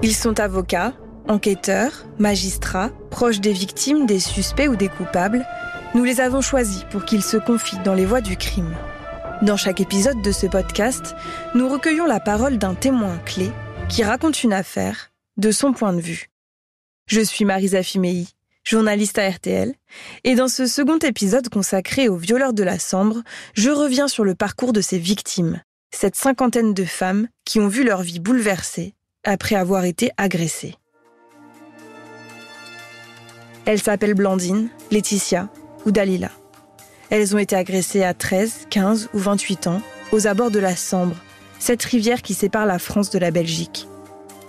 Ils sont avocats, enquêteurs, magistrats, proches des victimes, des suspects ou des coupables. Nous les avons choisis pour qu'ils se confient dans les voies du crime. Dans chaque épisode de ce podcast, nous recueillons la parole d'un témoin clé qui raconte une affaire de son point de vue. Je suis Marisa Fimei, journaliste à RTL, et dans ce second épisode consacré aux violeurs de la Sambre, je reviens sur le parcours de ces victimes, cette cinquantaine de femmes qui ont vu leur vie bouleversée après avoir été agressées. Elles s'appellent Blandine, Laetitia ou Dalila. Elles ont été agressées à 13, 15 ou 28 ans, aux abords de la Sambre, cette rivière qui sépare la France de la Belgique.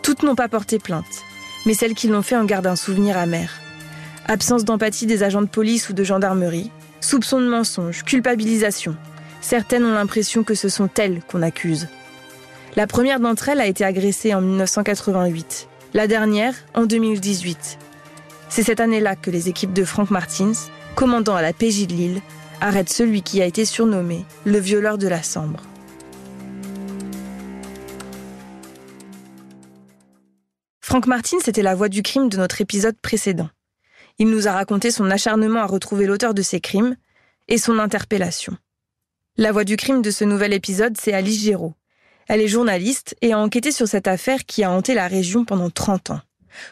Toutes n'ont pas porté plainte, mais celles qui l'ont fait en gardent un souvenir amer. Absence d'empathie des agents de police ou de gendarmerie, soupçons de mensonges, culpabilisation. Certaines ont l'impression que ce sont elles qu'on accuse. La première d'entre elles a été agressée en 1988, la dernière en 2018. C'est cette année-là que les équipes de Frank Martins, commandant à la PJ de Lille, arrêtent celui qui a été surnommé le violeur de la Sambre. Frank Martin, c'était la voix du crime de notre épisode précédent. Il nous a raconté son acharnement à retrouver l'auteur de ces crimes et son interpellation. La voix du crime de ce nouvel épisode, c'est Alice Géraud. Elle est journaliste et a enquêté sur cette affaire qui a hanté la région pendant 30 ans.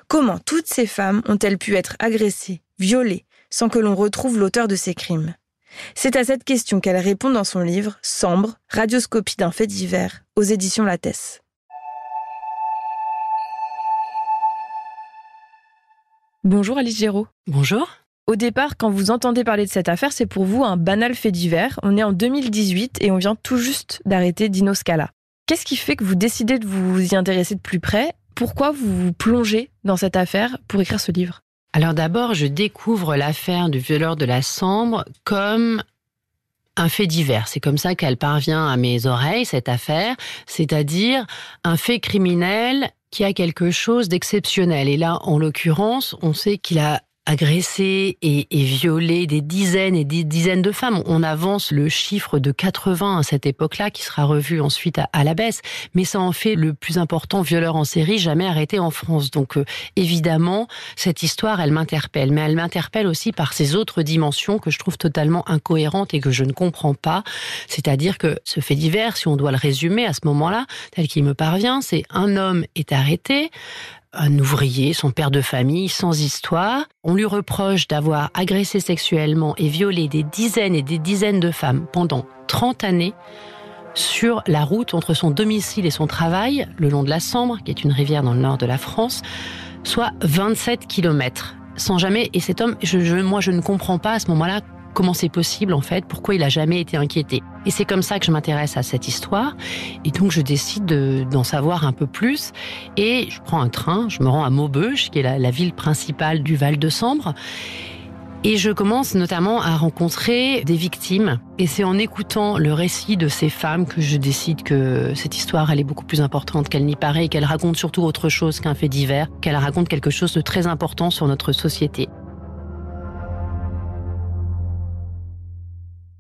Comment toutes ces femmes ont-elles pu être agressées, violées, sans que l'on retrouve l'auteur de ces crimes? C'est à cette question qu'elle répond dans son livre Sambre, radioscopie d'un fait divers, aux éditions Lattès. Bonjour Alice Géraud. Bonjour. Au départ, quand vous entendez parler de cette affaire, c'est pour vous un banal fait divers. On est en 2018 et on vient tout juste d'arrêter Dino Scala. Qu'est-ce qui fait que vous décidez de vous y intéresser de plus près? Pourquoi vous vous plongez dans cette affaire pour écrire ce livre? Alors d'abord, je découvre l'affaire du violeur de la Sambre comme un fait divers. C'est comme ça qu'elle parvient à mes oreilles, cette affaire, c'est-à-dire un fait criminel qui a quelque chose d'exceptionnel. Et là, en l'occurrence, on sait qu'il a agressé et, violé des dizaines et des dizaines de femmes. On avance le chiffre de 80 à cette époque-là, qui sera revu ensuite à, la baisse. Mais ça en fait le plus important violeur en série jamais arrêté en France. Donc euh, évidemment, cette histoire, elle m'interpelle. Mais elle m'interpelle aussi par ses autres dimensions que je trouve totalement incohérentes et que je ne comprends pas. C'est-à-dire que ce fait divers, si on doit le résumer à ce moment-là, tel qu'il me parvient, c'est un homme est arrêté, un ouvrier, son père de famille, sans histoire. On lui reproche d'avoir agressé sexuellement et violé des dizaines et des dizaines de femmes pendant 30 années sur la route entre son domicile et son travail, le long de la Sambre, qui est une rivière dans le nord de la France, soit 27 kilomètres. Sans jamais, et cet homme, moi je ne comprends pas à ce moment-là comment c'est possible en fait, pourquoi il a jamais été inquiété. Et c'est comme ça que je m'intéresse à cette histoire. Et donc je décide d'en savoir un peu plus. Et je prends un train, je me rends à Maubeuge, qui est la, ville principale du Val de Sambre. Et je commence notamment à rencontrer des victimes. Et c'est en écoutant le récit de ces femmes que je décide que cette histoire, elle est beaucoup plus importante qu'elle n'y paraît qu'elle raconte surtout autre chose qu'un fait divers, qu'elle raconte quelque chose de très important sur notre société.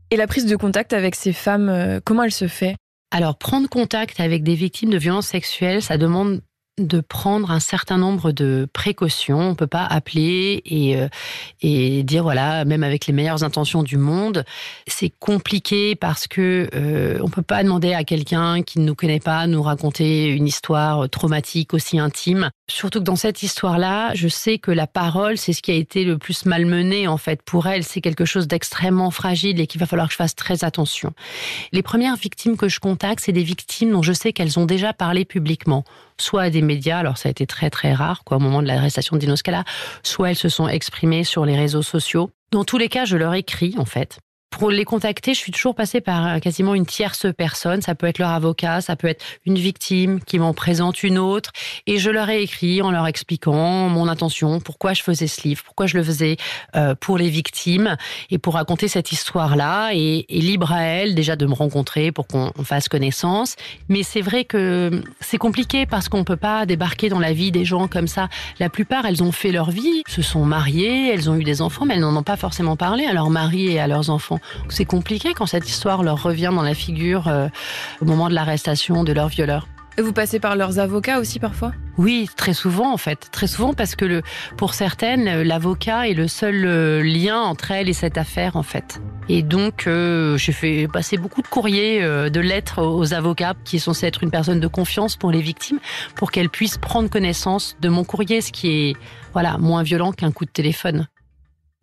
Et la prise de contact avec ces femmes, euh, comment elle se fait? Alors, prendre contact avec des victimes de violences sexuelles, ça demande de prendre un certain nombre de précautions. On peut pas appeler et, euh, et dire voilà, même avec les meilleures intentions du monde, c'est compliqué parce que euh, on peut pas demander à quelqu'un qui ne nous connaît pas nous raconter une histoire traumatique aussi intime. Surtout que dans cette histoire-là, je sais que la parole, c'est ce qui a été le plus malmené en fait pour elle. C'est quelque chose d'extrêmement fragile et qu'il va falloir que je fasse très attention. Les premières victimes que je contacte, c'est des victimes dont je sais qu'elles ont déjà parlé publiquement soit à des médias, alors ça a été très très rare quoi, au moment de l'arrestation de Dino Scala, soit elles se sont exprimées sur les réseaux sociaux. Dans tous les cas, je leur écris en fait pour les contacter, je suis toujours passée par euh, quasiment une tierce personne. Ça peut être leur avocat, ça peut être une victime qui m'en présente une autre. Et je leur ai écrit en leur expliquant mon intention, pourquoi je faisais ce livre, pourquoi je le faisais euh, pour les victimes et pour raconter cette histoire-là. Et, libre à elles déjà de me rencontrer pour qu'on fasse connaissance. Mais c'est vrai que c'est compliqué parce qu'on peut pas débarquer dans la vie des gens comme ça. La plupart, elles ont fait leur vie, se sont mariées, elles ont eu des enfants, mais elles n'en ont pas forcément parlé à leur mari et à leurs enfants. C'est compliqué quand cette histoire leur revient dans la figure euh, au moment de l'arrestation de leur violeur. Et vous passez par leurs avocats aussi parfois? Oui, très souvent en fait, très souvent parce que le, pour certaines, l'avocat est le seul euh, lien entre elles et cette affaire en fait. Et donc, euh, j'ai fait passer beaucoup de courriers, euh, de lettres aux avocats qui sont censés être une personne de confiance pour les victimes, pour qu'elles puissent prendre connaissance de mon courrier, ce qui est voilà moins violent qu'un coup de téléphone.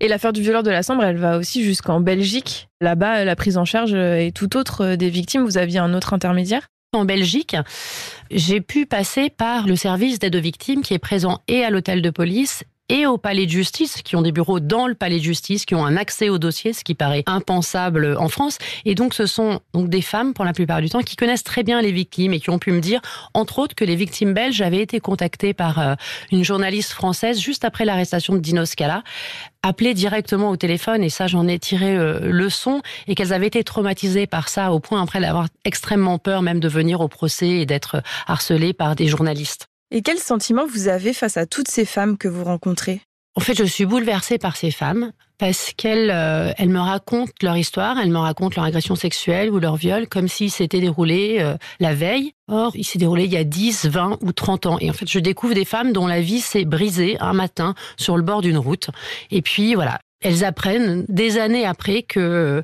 Et l'affaire du violeur de la Sambre, elle va aussi jusqu'en Belgique. Là-bas, la prise en charge est tout autre des victimes. Vous aviez un autre intermédiaire? En Belgique, j'ai pu passer par le service d'aide aux victimes qui est présent et à l'hôtel de police et au palais de justice, qui ont des bureaux dans le palais de justice, qui ont un accès au dossier, ce qui paraît impensable en France. Et donc, ce sont donc des femmes, pour la plupart du temps, qui connaissent très bien les victimes et qui ont pu me dire, entre autres, que les victimes belges avaient été contactées par euh, une journaliste française juste après l'arrestation de Dino Scala, appelées directement au téléphone, et ça, j'en ai tiré euh, le son, et qu'elles avaient été traumatisées par ça, au point après d'avoir extrêmement peur même de venir au procès et d'être harcelées par des journalistes. Et quel sentiment vous avez face à toutes ces femmes que vous rencontrez? En fait, je suis bouleversée par ces femmes parce qu'elles euh, elles me racontent leur histoire, elles me racontent leur agression sexuelle ou leur viol comme s'il s'était déroulé euh, la veille. Or, il s'est déroulé il y a 10, 20 ou 30 ans. Et en fait, je découvre des femmes dont la vie s'est brisée un matin sur le bord d'une route. Et puis, voilà, elles apprennent des années après que euh,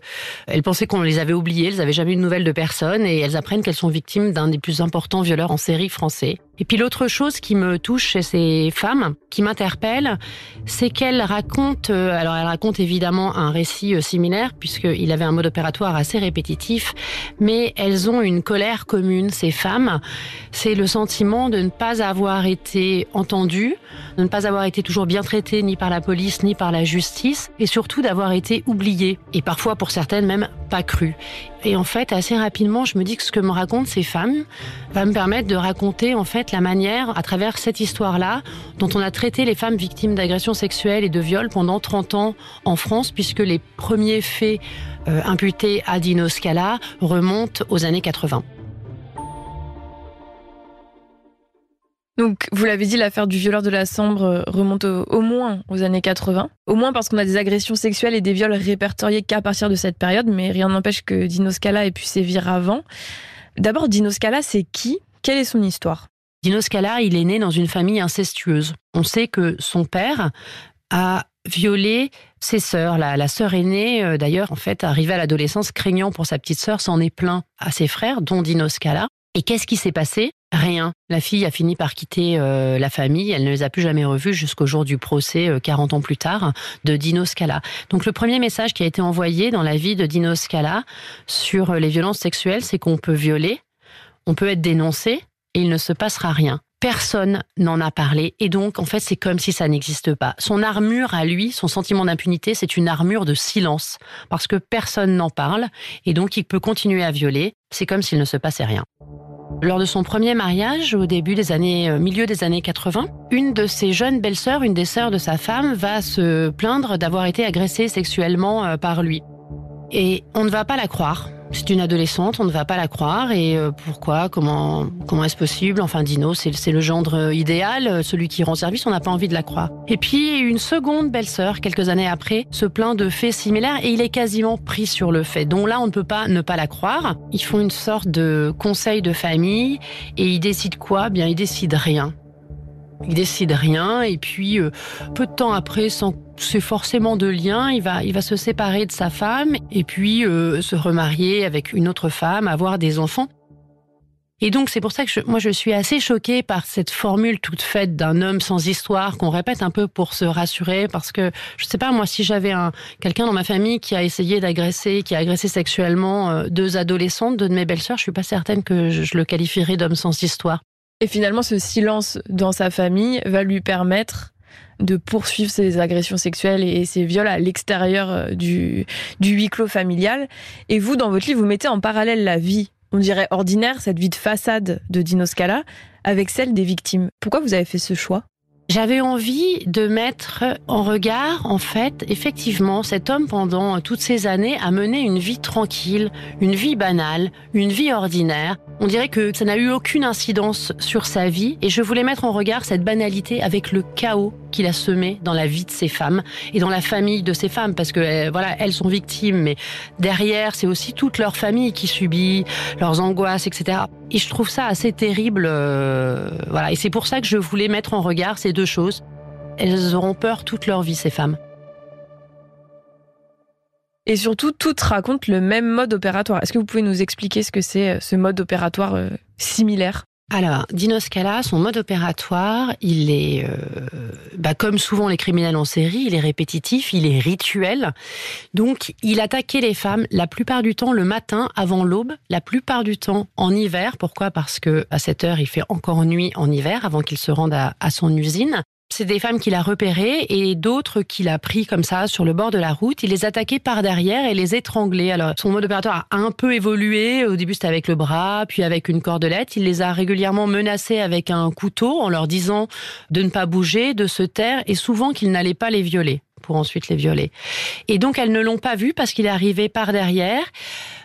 elles pensaient qu'on les avait oubliées, elles n'avaient jamais eu de nouvelles de personne et elles apprennent qu'elles sont victimes d'un des plus importants violeurs en série français. Et puis l'autre chose qui me touche chez ces femmes, qui m'interpelle, c'est qu'elles racontent, euh, alors elles racontent évidemment un récit euh, similaire puisqu'il avait un mode opératoire assez répétitif, mais elles ont une colère commune, ces femmes. C'est le sentiment de ne pas avoir été entendues, de ne pas avoir été toujours bien traitées ni par la police ni par la justice, et surtout d'avoir été oubliées, et parfois pour certaines même pas crues. Et en fait, assez rapidement, je me dis que ce que me racontent ces femmes va me permettre de raconter en fait la manière, à travers cette histoire-là, dont on a traité les femmes victimes d'agressions sexuelles et de viols pendant 30 ans en France, puisque les premiers faits euh, imputés à Dino Scala remontent aux années 80. Donc, vous l'avez dit, l'affaire du violeur de la Sambre euh, remonte au, moins aux années 80. Au moins parce qu'on a des agressions sexuelles et des viols répertoriés qu'à partir de cette période, mais rien n'empêche que Dino Scala ait pu sévir avant. D'abord, Dino Scala, c'est qui? Quelle est son histoire? Dino Scala, il est né dans une famille incestueuse. On sait que son père a violé ses sœurs. La, sœur aînée, euh, d'ailleurs, en fait, arrivée à l'adolescence, craignant pour sa petite sœur, s'en est plaint à ses frères, dont Dino Scala. Et qu'est-ce qui s'est passé? Rien. La fille a fini par quitter euh, la famille. Elle ne les a plus jamais revus jusqu'au jour du procès, 40 euh, ans plus tard, de Dino Scala. Donc le premier message qui a été envoyé dans la vie de Dino Scala sur les violences sexuelles, c'est qu'on peut violer, on peut être dénoncé, et il ne se passera rien. Personne n'en a parlé et donc en fait c'est comme si ça n'existe pas. Son armure à lui, son sentiment d'impunité, c'est une armure de silence parce que personne n'en parle et donc il peut continuer à violer. C'est comme s'il ne se passait rien. Lors de son premier mariage, au début des années, euh, milieu des années 80, une de ses jeunes belles-sœurs, une des sœurs de sa femme, va se plaindre d'avoir été agressée sexuellement euh, par lui. Et on ne va pas la croire. C'est une adolescente, on ne va pas la croire. Et euh, pourquoi Comment comment est-ce possible? Enfin, Dino, c'est le gendre euh, idéal, euh, celui qui rend service. On n'a pas envie de la croire. Et puis une seconde belle-sœur, quelques années après, se plaint de faits similaires et il est quasiment pris sur le fait. Donc là, on ne peut pas ne pas la croire. Ils font une sorte de conseil de famille et ils décident quoi? Bien, ils décident rien. Il décide rien et puis euh, peu de temps après, sans c'est forcément de lien, il va, il va se séparer de sa femme et puis euh, se remarier avec une autre femme, avoir des enfants. Et donc c'est pour ça que moi je suis assez choquée par cette formule toute faite d'un homme sans histoire qu'on répète un peu pour se rassurer parce que je sais pas moi si j'avais un quelqu'un dans ma famille qui a essayé d'agresser, qui a agressé sexuellement euh, deux adolescentes, deux de mes belles-sœurs, je suis pas certaine que je le qualifierais d'homme sans histoire. Et finalement, ce silence dans sa famille va lui permettre de poursuivre ses agressions sexuelles et ses viols à l'extérieur euh, du, du huis clos familial. Et vous, dans votre livre, vous mettez en parallèle la vie, on dirait ordinaire, cette vie de façade de Dino Scala, avec celle des victimes. Pourquoi vous avez fait ce choix? J'avais envie de mettre en regard, en fait, effectivement, cet homme pendant toutes ces années a mené une vie tranquille, une vie banale, une vie ordinaire, On dirait que ça n'a eu aucune incidence sur sa vie et je voulais mettre en regard cette banalité avec le chaos qu'il a semé dans la vie de ces femmes et dans la famille de ces femmes parce que euh, voilà, elles sont victimes mais derrière, c'est aussi toute leur famille qui subit leurs angoisses, etc. Et je trouve ça assez terrible. Euh, voilà, et c'est pour ça que je voulais mettre en regard ces deux choses. Elles auront peur toute leur vie, ces femmes. Et surtout, toutes racontent le même mode opératoire. Est-ce que vous pouvez nous expliquer ce que c'est euh, ce mode opératoire euh, similaire? Alors, Dino Scala, son mode opératoire, il est, euh, bah, comme souvent les criminels en série, il est répétitif, il est rituel. Donc, il attaquait les femmes la plupart du temps le matin avant l'aube, la plupart du temps en hiver. Pourquoi? Parce que à cette heure, il fait encore nuit en hiver avant qu'il se rende à son usine. C'est des femmes qu'il a repérées et d'autres qu'il a pris comme ça sur le bord de la route. Il les attaquait par derrière et les étranglait. Alors, son mode opératoire a un peu évolué. Au début, c'était avec le bras, puis avec une cordelette. Il les a régulièrement menacées avec un couteau en leur disant de ne pas bouger, de se taire et souvent qu'il n'allait pas les violer pour ensuite les violer. Et donc, elles ne l'ont pas vu parce qu'il est arrivé par derrière.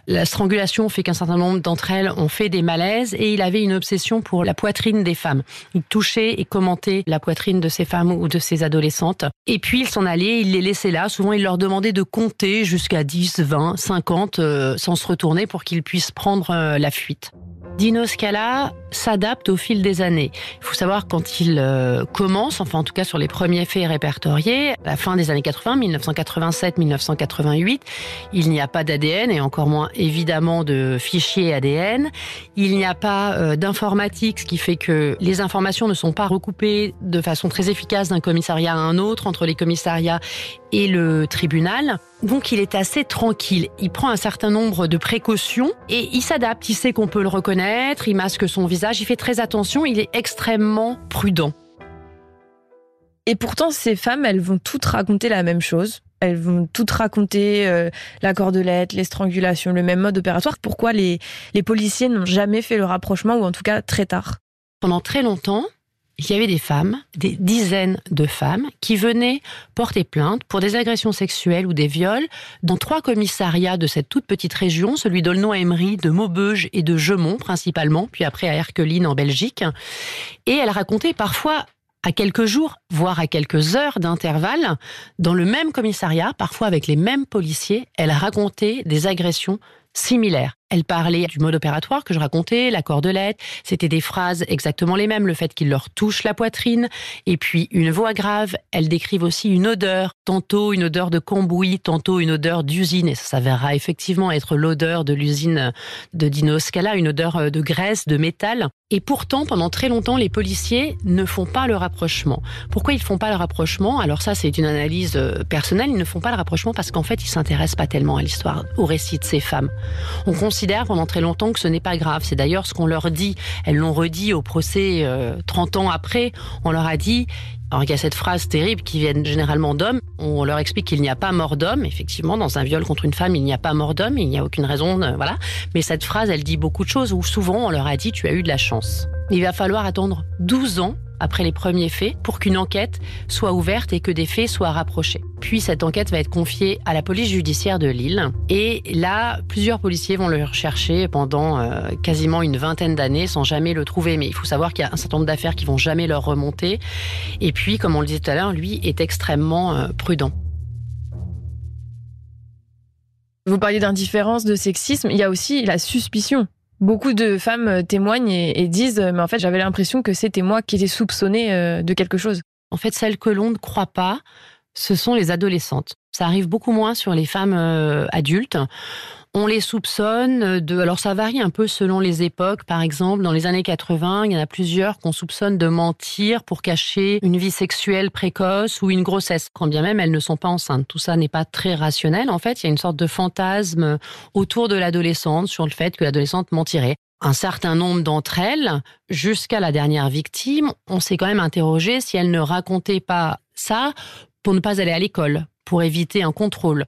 La strangulation fait qu'un certain nombre d'entre elles ont fait des malaises et il avait une obsession pour la poitrine des femmes. Il touchait et commentait la poitrine de ces femmes ou de ces adolescentes. Et puis il s'en allait, il les laissait là. Souvent, il leur demandait de compter jusqu'à 10, 20, 50 sans se retourner pour qu'ils puissent prendre euh, la fuite. Dino Scala s'adapte au fil des années. Il faut savoir quand il euh, commence, enfin en tout cas sur les premiers faits répertoriés, à la fin des années 80, 1987-1988, il n'y a pas d'ADN et encore moins évidemment de fichiers ADN. Il n'y a pas euh, d'informatique, ce qui fait que les informations ne sont pas recoupées de façon très efficace d'un commissariat à un autre entre les commissariats et le tribunal. Donc il est assez tranquille. Il prend un certain nombre de précautions et il s'adapte. Il sait qu'on peut le reconnaître, il masque son visage, il fait très attention, il est extrêmement prudent. Et pourtant, ces femmes, elles vont toutes raconter la même chose. Elles vont toutes raconter euh, la cordelette, les strangulations, le même mode opératoire. Pourquoi les, les policiers n'ont jamais fait le rapprochement, ou en tout cas très tard? Pendant très longtemps, il y avait des femmes, des dizaines de femmes, qui venaient porter plainte pour des agressions sexuelles ou des viols dans trois commissariats de cette toute petite région, celui d'Aulnoy-Emery, de Maubeuge et de Gemont principalement, puis après à Erqueline en Belgique. Et elles racontaient parfois à quelques jours, voire à quelques heures d'intervalle, dans le même commissariat, parfois avec les mêmes policiers, elles racontaient des agressions similaires. Elle parlait du mode opératoire que je racontais, la cordelette. C'était des phrases exactement les mêmes, le fait qu'il leur touche la poitrine, et puis une voix grave. Elle décrivent aussi une odeur, tantôt une odeur de cambouis, tantôt une odeur d'usine, et ça s'avérera effectivement être l'odeur de l'usine de Dino Scala, une odeur euh, de graisse, de métal. Et pourtant, pendant très longtemps, les policiers ne font pas le rapprochement. Pourquoi ils font pas le rapprochement? Alors ça, c'est une analyse euh, personnelle. Ils ne font pas le rapprochement parce qu'en fait, ils s'intéressent pas tellement à l'histoire, au récit de ces femmes. Considère pendant très longtemps que ce n'est pas grave. C'est d'ailleurs ce qu'on leur dit. Elles l'ont redit au procès 30 euh, ans après. On leur a dit, alors il y a cette phrase terrible qui vient généralement d'hommes. On leur explique qu'il n'y a pas mort d'homme. Effectivement, dans un viol contre une femme, il n'y a pas mort d'homme. Il n'y a aucune raison, voilà. Mais cette phrase, elle dit beaucoup de choses où souvent on leur a dit tu as eu de la chance. Il va falloir attendre 12 ans après les premiers faits pour qu'une enquête soit ouverte et que des faits soient rapprochés. Puis cette enquête va être confiée à la police judiciaire de Lille et là plusieurs policiers vont le rechercher pendant euh, quasiment une vingtaine d'années sans jamais le trouver mais il faut savoir qu'il y a un certain nombre d'affaires qui vont jamais leur remonter et puis comme on le disait tout à l'heure lui est extrêmement euh, prudent. Vous parliez d'indifférence, de sexisme, il y a aussi la suspicion. Beaucoup de femmes euh, témoignent et, disent euh, mais en fait j'avais l'impression que c'était moi qui étais soupçonnée euh, de quelque chose. En fait, celles que l'on ne croit pas, ce sont les adolescentes. Ça arrive beaucoup moins sur les femmes adultes. On les soupçonne de. Alors ça varie un peu selon les époques. Par exemple, dans les années 80, il y en a plusieurs qu'on soupçonne de mentir pour cacher une vie sexuelle précoce ou une grossesse, quand bien même elles ne sont pas enceintes. Tout ça n'est pas très rationnel. En fait, il y a une sorte de fantasme autour de l'adolescente sur le fait que l'adolescente mentirait un certain nombre d'entre elles, jusqu'à la dernière victime, on s'est quand même interrogé si elles ne racontaient pas ça pour ne pas aller à l'école, pour éviter un contrôle.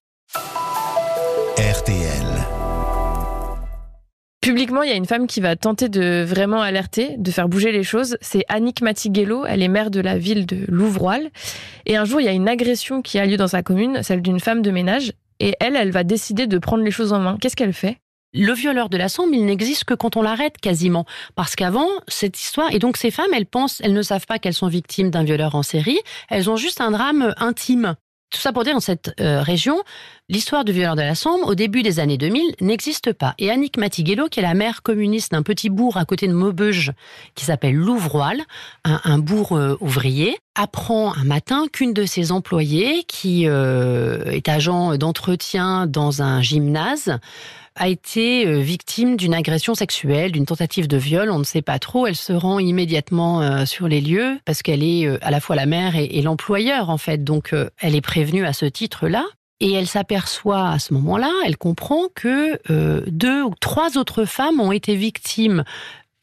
RTL. Publiquement, il y a une femme qui va tenter de vraiment alerter, de faire bouger les choses. C'est Annick Matiguello. Elle est maire de la ville de Louvroil. Et un jour, il y a une agression qui a lieu dans sa commune, celle d'une femme de ménage. Et elle, elle va décider de prendre les choses en main. Qu'est-ce qu'elle fait? Le violeur de la sombre, il n'existe que quand on l'arrête quasiment. Parce qu'avant, cette histoire, et donc ces femmes, elles pensent, elles ne savent pas qu'elles sont victimes d'un violeur en série, elles ont juste un drame intime. Tout ça pour dire, dans cette euh, région, l'histoire du violeur de la Sambre, au début des années 2000, n'existe pas. Et Annick Matiguello, qui est la mère communiste d'un petit bourg à côté de Maubeuge, qui s'appelle Louvroil, un, bourg euh, ouvrier, apprend un matin qu'une de ses employées, qui euh, est agent d'entretien dans un gymnase, a été euh, victime d'une agression sexuelle, d'une tentative de viol, on ne sait pas trop. Elle se rend immédiatement euh, sur les lieux parce qu'elle est euh, à la fois la mère et, l'employeur en fait. Donc elle est prévenue à ce titre-là. Et elle s'aperçoit à ce moment-là, elle comprend que deux ou trois autres femmes ont été victimes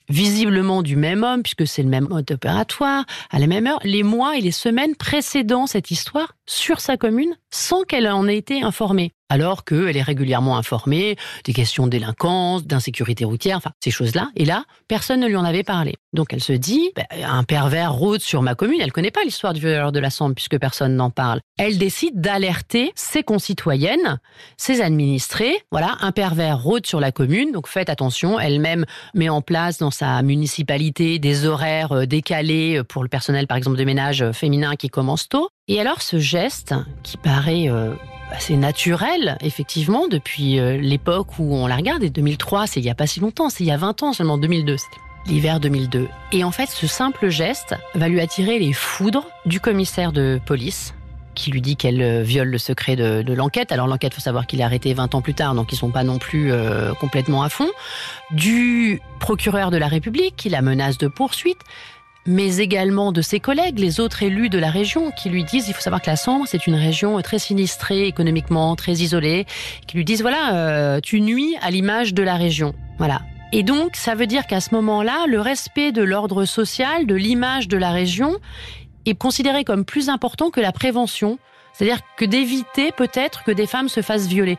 visiblement du même homme, puisque c'est le même mode opératoire, à la même heure, les mois et les semaines précédant cette histoire sur sa commune, sans qu'elle en ait été informée alors qu'elle est régulièrement informée des questions de délinquance, d'insécurité routière, enfin ces choses-là. Et là, personne ne lui en avait parlé. Donc elle se dit, bah, un pervers rôde sur ma commune. Elle connaît pas l'histoire du violeur de la Sambre puisque personne n'en parle. Elle décide d'alerter ses concitoyennes, ses administrés. Voilà, un pervers rôde sur la commune. Donc faites attention. Elle-même met en place dans sa municipalité des horaires euh, décalés pour le personnel, par exemple, de ménage euh, féminin qui commence tôt. Et alors ce geste, qui paraît euh, assez naturel, effectivement, depuis euh, l'époque où on la regarde, et 2003, c'est il n'y a pas si longtemps, c'est il y a 20 ans seulement, 2002, c'était l'hiver 2002. Et en fait, ce simple geste va lui attirer les foudres du commissaire de police, qui lui dit qu'elle euh, viole le secret de, l'enquête. Alors l'enquête, faut savoir qu'il est arrêté 20 ans plus tard, donc ils sont pas non plus complètement à fond. Du procureur de la République, qui la menace de poursuite mais également de ses collègues, les autres élus de la région, qui lui disent, il faut savoir que la Sambre, c'est une région très sinistrée économiquement, très isolée, qui lui disent, voilà, euh, tu nuis à l'image de la région. Voilà. Et donc, ça veut dire qu'à ce moment-là, le respect de l'ordre social, de l'image de la région, est considéré comme plus important que la prévention. C'est-à-dire que d'éviter peut-être que des femmes se fassent violer.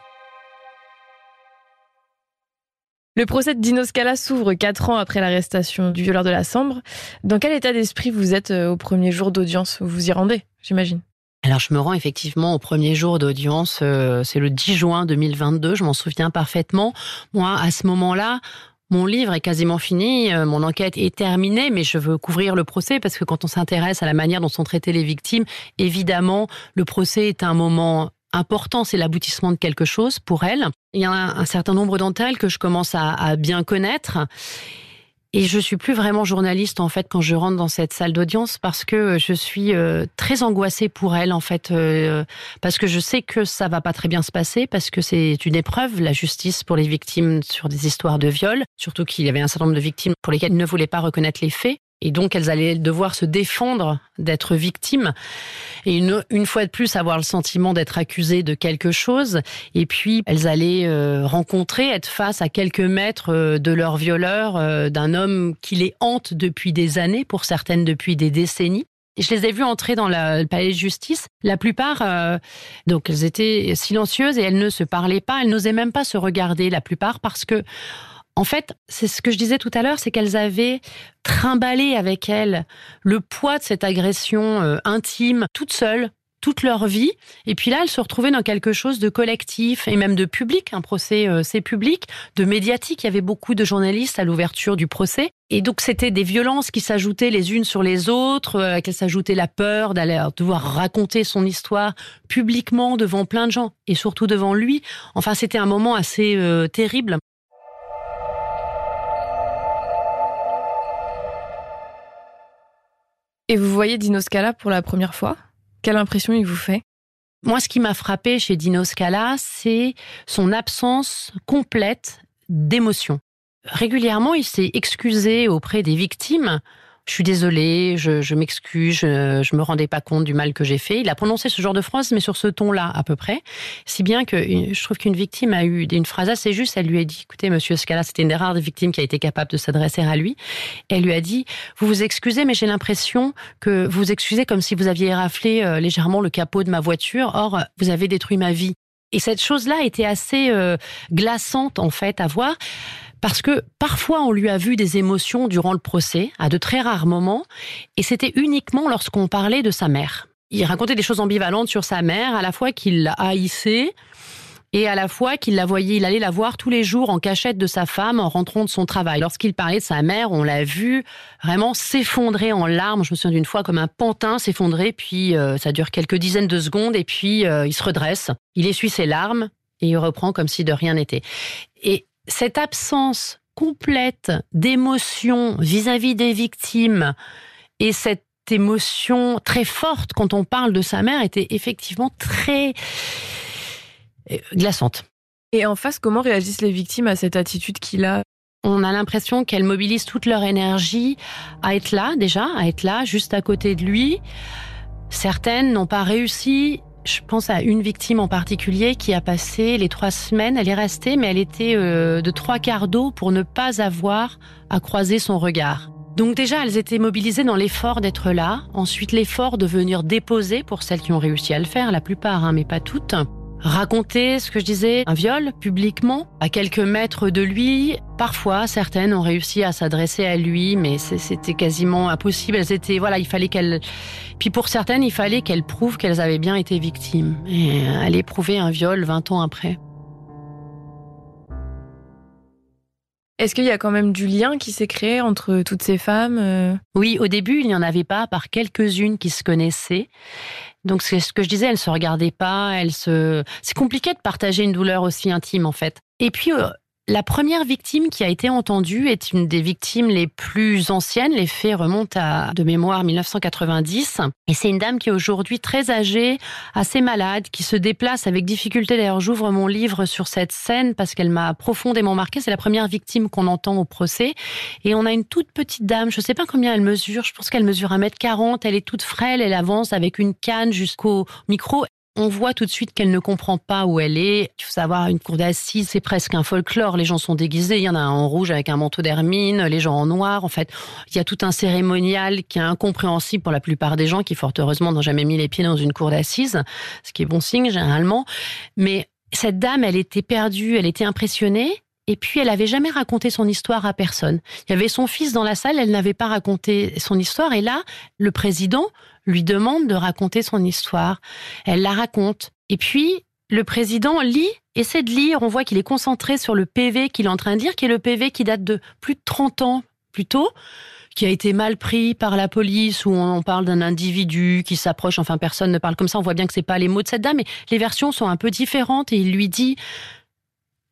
Le procès de Dino Scala s'ouvre quatre ans après l'arrestation du violeur de la Sambre. Dans quel état d'esprit vous êtes euh, au premier jour d'audience? Vous y rendez, j'imagine alors je me rends effectivement au premier jour d'audience, euh, c'est le 10 juin 2022, je m'en souviens parfaitement. Moi, à ce moment-là, mon livre est quasiment fini, euh, mon enquête est terminée, mais je veux couvrir le procès parce que quand on s'intéresse à la manière dont sont traitées les victimes, évidemment, le procès est un moment important, c'est l'aboutissement de quelque chose pour elles. Il y a un, certain nombre d'entre elles que je commence à, bien connaître. Et je suis plus vraiment journaliste en fait quand je rentre dans cette salle d'audience parce que je suis euh, très angoissée pour elles en fait euh, parce que je sais que ça va pas très bien se passer parce que c'est une épreuve la justice pour les victimes sur des histoires de viol surtout qu'il y avait un certain nombre de victimes pour lesquelles ne voulaient pas reconnaître les faits et donc, elles allaient devoir se défendre d'être victimes. Et une, fois de plus, avoir le sentiment d'être accusées de quelque chose. Et puis, elles allaient euh, rencontrer, être face à quelques mètres euh, de leur violeur, euh, d'un homme qui les hante depuis des années, pour certaines depuis des décennies. Je les ai vues entrer dans le palais de justice. La plupart, donc, elles étaient silencieuses et elles ne se parlaient pas. Elles n'osaient même pas se regarder, la plupart, parce que en fait, c'est ce que je disais tout à l'heure, c'est qu'elles avaient trimballé avec elles le poids de cette agression euh, intime, toute seule, toute leur vie. Et puis là, elles se retrouvaient dans quelque chose de collectif et même de public. Un procès, euh, c'est public, de médiatique. Il y avait beaucoup de journalistes à l'ouverture du procès. Et donc, c'était des violences qui s'ajoutaient les unes sur les autres, euh, qu'elles s'ajoutaient la peur d'aller devoir raconter son histoire publiquement devant plein de gens et surtout devant lui. Enfin, c'était un moment assez terrible. Et vous voyez Dino Scala pour la première fois? Quelle impression il vous fait? Moi, ce qui m'a frappé chez Dino Scala, c'est son absence complète d'émotion. Régulièrement, il s'est excusé auprès des victimes je suis désolée, je, m'excuse, je, je me rendais pas compte du mal que j'ai fait. Il a prononcé ce genre de phrase, mais sur ce ton-là à peu près, si bien que je trouve qu'une victime a eu une phrase assez juste. Elle lui a dit "Écoutez, Monsieur Scala, c'était une des rares victimes qui a été capable de s'adresser à lui." Elle lui a dit "Vous vous excusez, mais j'ai l'impression que vous vous excusez comme si vous aviez raflé euh, légèrement le capot de ma voiture. Or, vous avez détruit ma vie." Et cette chose-là était assez euh, glaçante en fait à voir parce que parfois on lui a vu des émotions durant le procès, à de très rares moments, et c'était uniquement lorsqu'on parlait de sa mère. Il racontait des choses ambivalentes sur sa mère, à la fois qu'il la haïssait, et à la fois qu'il la voyait, il allait la voir tous les jours en cachette de sa femme en rentrant de son travail. Lorsqu'il parlait de sa mère, on l'a vu vraiment s'effondrer en larmes. Je me souviens d'une fois comme un pantin s'effondrer, puis euh, ça dure quelques dizaines de secondes et puis euh, il se redresse, il essuie ses larmes et il reprend comme si de rien n'était. Et cette absence complète d'émotion vis-à-vis des victimes et cette émotion très forte quand on parle de sa mère était effectivement très euh, glaçante. Et en face, comment réagissent les victimes à cette attitude qu'il a? On a l'impression qu'elles mobilisent toute leur énergie à être là déjà, à être là, juste à côté de lui. Certaines n'ont pas réussi. Je pense à une victime en particulier qui a passé les trois semaines. Elle est restée, mais elle était euh, de trois quarts d'eau pour ne pas avoir à croiser son regard. Donc déjà, elles étaient mobilisées dans l'effort d'être là, ensuite l'effort de venir déposer pour celles qui ont réussi à le faire, la plupart, hein, mais pas toutes. Raconter ce que je disais, un viol publiquement, à quelques mètres de lui. Parfois, certaines ont réussi à s'adresser à lui, mais c'était quasiment impossible. Elles étaient, voilà, il fallait qu'elles. Puis pour certaines, il fallait qu'elles prouvent qu'elles avaient bien été victimes. Et aller prouver un viol 20 ans après. Est-ce qu'il y a quand même du lien qui s'est créé entre toutes ces femmes euh Oui, au début, il n'y en avait pas, par quelques-unes qui se connaissaient. Donc, c'est ce que je disais, elles se regardaient pas, elles se. C'est compliqué de partager une douleur aussi intime, en fait. Et puis, euh, la première victime qui a été entendue est une des victimes les plus anciennes. Les faits remontent à, de mémoire, 1990. Et c'est une dame qui est aujourd'hui très âgée, assez malade, qui se déplace avec difficulté. D'ailleurs, j'ouvre mon livre sur cette scène parce qu'elle m'a profondément marqué. C'est la première victime qu'on entend au procès. Et on a une toute petite dame. Je ne sais pas combien elle mesure. Je pense qu'elle mesure 1m40. Elle est toute frêle. Elle avance avec une canne jusqu'au micro on voit tout de suite qu'elle ne comprend pas où elle est. Il faut savoir, une cour d'assises, c'est presque un folklore. Les gens sont déguisés. Il y en a un en rouge avec un manteau d'hermine, les gens en noir. En fait, il y a tout un cérémonial qui est incompréhensible pour la plupart des gens qui, fort heureusement, n'ont jamais mis les pieds dans une cour d'assises, ce qui est bon signe généralement. Mais cette dame, elle était perdue, elle était impressionnée. Et puis, elle avait jamais raconté son histoire à personne. Il y avait son fils dans la salle, elle n'avait pas raconté son histoire. Et là, le président lui demande de raconter son histoire. Elle la raconte. Et puis, le président lit, essaie de lire. On voit qu'il est concentré sur le PV qu'il est en train de dire, qui est le PV qui date de plus de 30 ans plus tôt qui a été mal pris par la police, où on parle d'un individu qui s'approche, enfin personne ne parle comme ça, on voit bien que c'est pas les mots de cette dame, mais les versions sont un peu différentes et il lui dit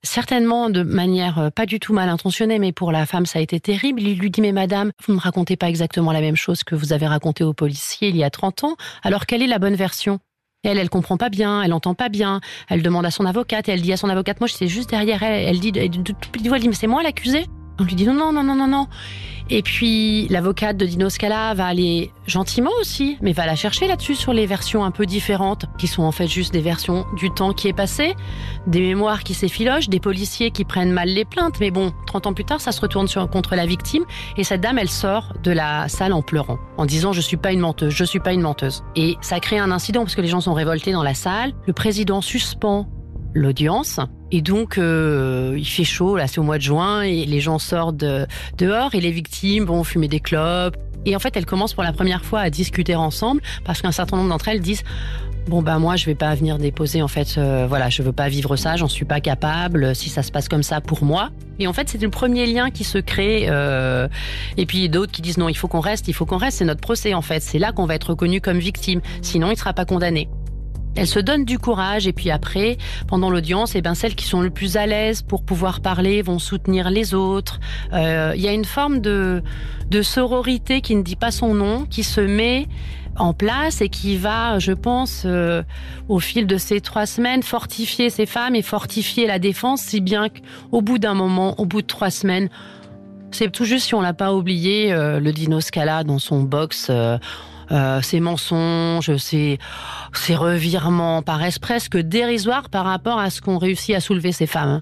certainement de manière euh, pas du tout mal intentionnée, mais pour la femme, ça a été terrible. Il lui dit, mais madame, vous ne me racontez pas exactement la même chose que vous avez raconté au policier il y a 30 ans, alors quelle est la bonne version elle, elle comprend pas bien, elle entend pas bien. Elle demande à son avocate, et elle dit à son avocate, moi, j'étais juste derrière elle. Elle dit, elle dit, elle dit mais c'est moi l'accusé on lui dit non, non, non, non, non, non. Et puis l'avocate de Dino Scala va aller gentiment aussi, mais va la chercher là-dessus sur les versions un peu différentes, qui sont en fait juste des versions du temps qui est passé, des mémoires qui s'effilochent, des policiers qui prennent mal les plaintes. Mais bon, 30 ans plus tard, ça se retourne sur, contre la victime, et cette dame, elle sort de la salle en pleurant, en disant je suis pas une menteuse, je suis pas une menteuse. Et ça crée un incident parce que les gens sont révoltés dans la salle. Le président suspend l'audience. Et donc, euh, il fait chaud, là, c'est au mois de juin, et les gens sortent dehors, et les victimes vont fumer des clopes. Et en fait, elles commencent pour la première fois à discuter ensemble, parce qu'un certain nombre d'entre elles disent Bon ben moi je vais pas venir déposer en fait euh, voilà je veux pas vivre ça j'en suis pas capable si ça se passe comme ça pour moi et en fait c'est le premier lien qui se crée euh, et puis d'autres qui disent non il faut qu'on reste il faut qu'on reste c'est notre procès en fait c'est là qu'on va être reconnu comme victime sinon il sera pas condamné elles se donnent du courage et puis après, pendant l'audience, eh ben celles qui sont le plus à l'aise pour pouvoir parler vont soutenir les autres. Euh, il y a une forme de, de sororité qui ne dit pas son nom, qui se met en place et qui va, je pense, euh, au fil de ces trois semaines, fortifier ces femmes et fortifier la défense, si bien qu'au bout d'un moment, au bout de trois semaines, c'est tout juste si on l'a pas oublié, euh, le Dino Scala dans son box euh, ces mensonges, ces, ces revirements paraissent presque dérisoires par rapport à ce qu'ont réussi à soulever ces femmes.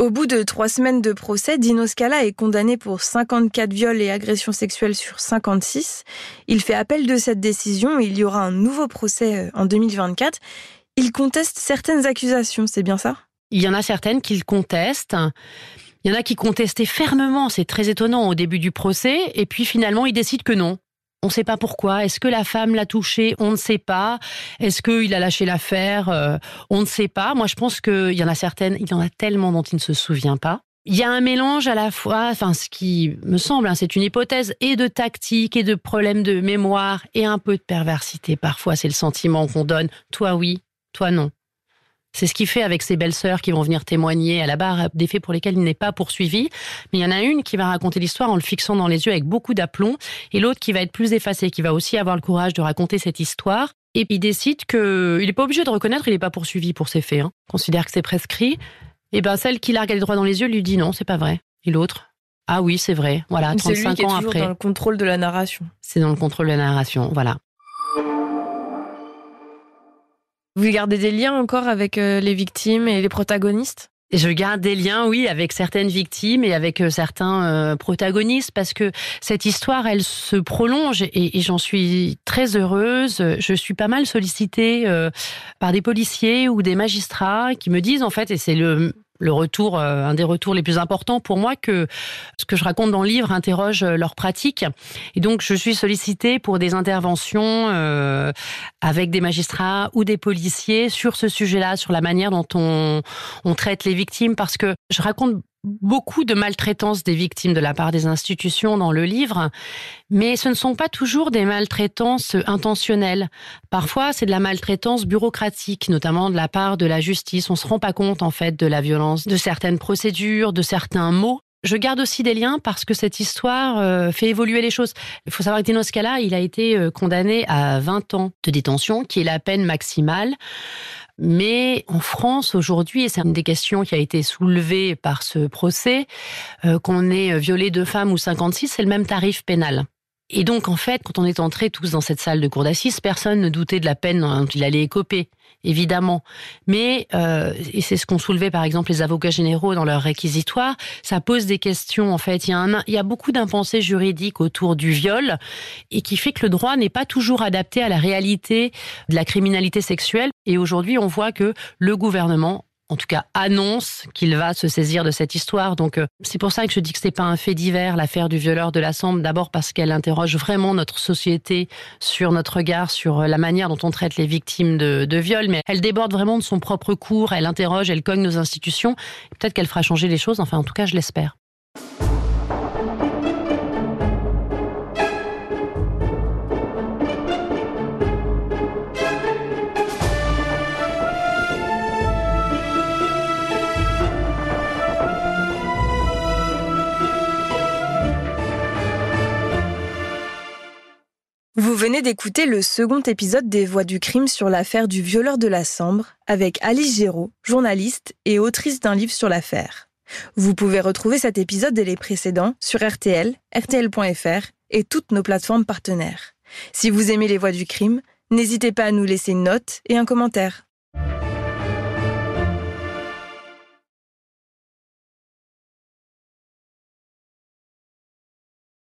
Au bout de trois semaines de procès, Dino Scala est condamné pour 54 viols et agressions sexuelles sur 56. Il fait appel de cette décision et il y aura un nouveau procès euh, en 2024. Il conteste certaines accusations, c'est bien ça? Il y en a certaines qu'il conteste. Il y en a qui contestaient fermement, c'est très étonnant au début du procès, et puis finalement il décide que non, On ne sait pas pourquoi. Est-ce que la femme l'a touché? On ne sait pas. Est-ce qu'il a lâché l'affaire? Euh, On ne sait pas. Moi, je pense qu'il y en a certaines, il y en a tellement dont il ne se souvient pas. Il y a un mélange à la fois, enfin, ce qui me semble, hein, c'est une hypothèse, et de tactique, et de problèmes de mémoire, et un peu de perversité. Parfois, c'est le sentiment qu'on donne. Toi, oui. Toi, non. C'est ce qu'il fait avec ses belles-sœurs qui vont venir témoigner à la barre des faits pour lesquels il n'est pas poursuivi. Mais il y en a une qui va raconter l'histoire en le fixant dans les yeux avec beaucoup d'aplomb et l'autre qui va être plus effacée, qui va aussi avoir le courage de raconter cette histoire. Et il décide qu'il n'est pas obligé de reconnaître, il n'est pas poursuivi pour ses faits. Hein. Considère que c'est prescrit. Et ben celle qui largue les droits dans les yeux lui dit non, c'est pas vrai. Et l'autre, ah oui, c'est vrai. Voilà, 35 lui ans est après. dans le contrôle de la narration. C'est dans le contrôle de la narration, voilà. Vous gardez des liens encore avec euh, les victimes et les protagonistes? Je garde des liens, oui, avec certaines victimes et avec euh, certains euh, protagonistes parce que cette histoire, elle se prolonge et, j'en suis très heureuse. Je suis pas mal sollicitée par des policiers ou des magistrats qui me disent en fait, et c'est le le retour, euh, un des retours les plus importants pour moi que ce que je raconte dans le livre interroge euh, leur pratique. Et donc, je suis sollicitée pour des interventions euh, avec des magistrats ou des policiers sur ce sujet-là, sur la manière dont on, on traite les victimes, parce que je raconte beaucoup de maltraitance des victimes de la part des institutions dans le livre, mais ce ne sont pas toujours des maltraitances intentionnelles. Parfois, c'est de la maltraitance bureaucratique, notamment de la part de la justice. On se rend pas compte, en fait, de la violence de certaines procédures, de certains mots. Je garde aussi des liens parce que cette histoire euh, fait évoluer les choses. Il faut savoir que Dino Scala, il a été euh, condamné à 20 ans de détention, qui est la peine maximale. Mais en France aujourd'hui, et c'est une des questions qui a été soulevée par ce procès, euh, qu'on ait violé deux femmes ou 56, c'est le même tarif pénal. Et donc, en fait, quand on est entrés tous dans cette salle de cour d'assises, personne ne doutait de la peine dont il allait écoper, évidemment. Mais, euh, et c'est ce qu'ont soulevé par exemple les avocats généraux dans leur réquisitoire, ça pose des questions, en fait. Il y a, un, il y a beaucoup d'impensés juridiques autour du viol et qui fait que le droit n'est pas toujours adapté à la réalité de la criminalité sexuelle. Et aujourd'hui, on voit que le gouvernement en tout cas annonce qu'il va se saisir de cette histoire. Donc euh, c'est pour ça que je dis que c'est pas un fait divers l'affaire du violeur de la Sambre. D'abord parce qu'elle interroge vraiment notre société sur notre regard sur euh, la manière dont on traite les victimes de, de viol, mais elle déborde vraiment de son propre cours. Elle interroge, elle cogne nos institutions. Peut-être qu'elle fera changer les choses. Enfin, en tout cas, je l'espère. Venez d'écouter le second épisode des Voix du crime sur l'affaire du violeur de la Sambre avec Alice Géraud, journaliste et autrice d'un livre sur l'affaire. Vous pouvez retrouver cet épisode et les précédents sur RTL, RTL.fr et toutes nos plateformes partenaires. Si vous aimez les Voix du crime, n'hésitez pas à nous laisser une note et un commentaire.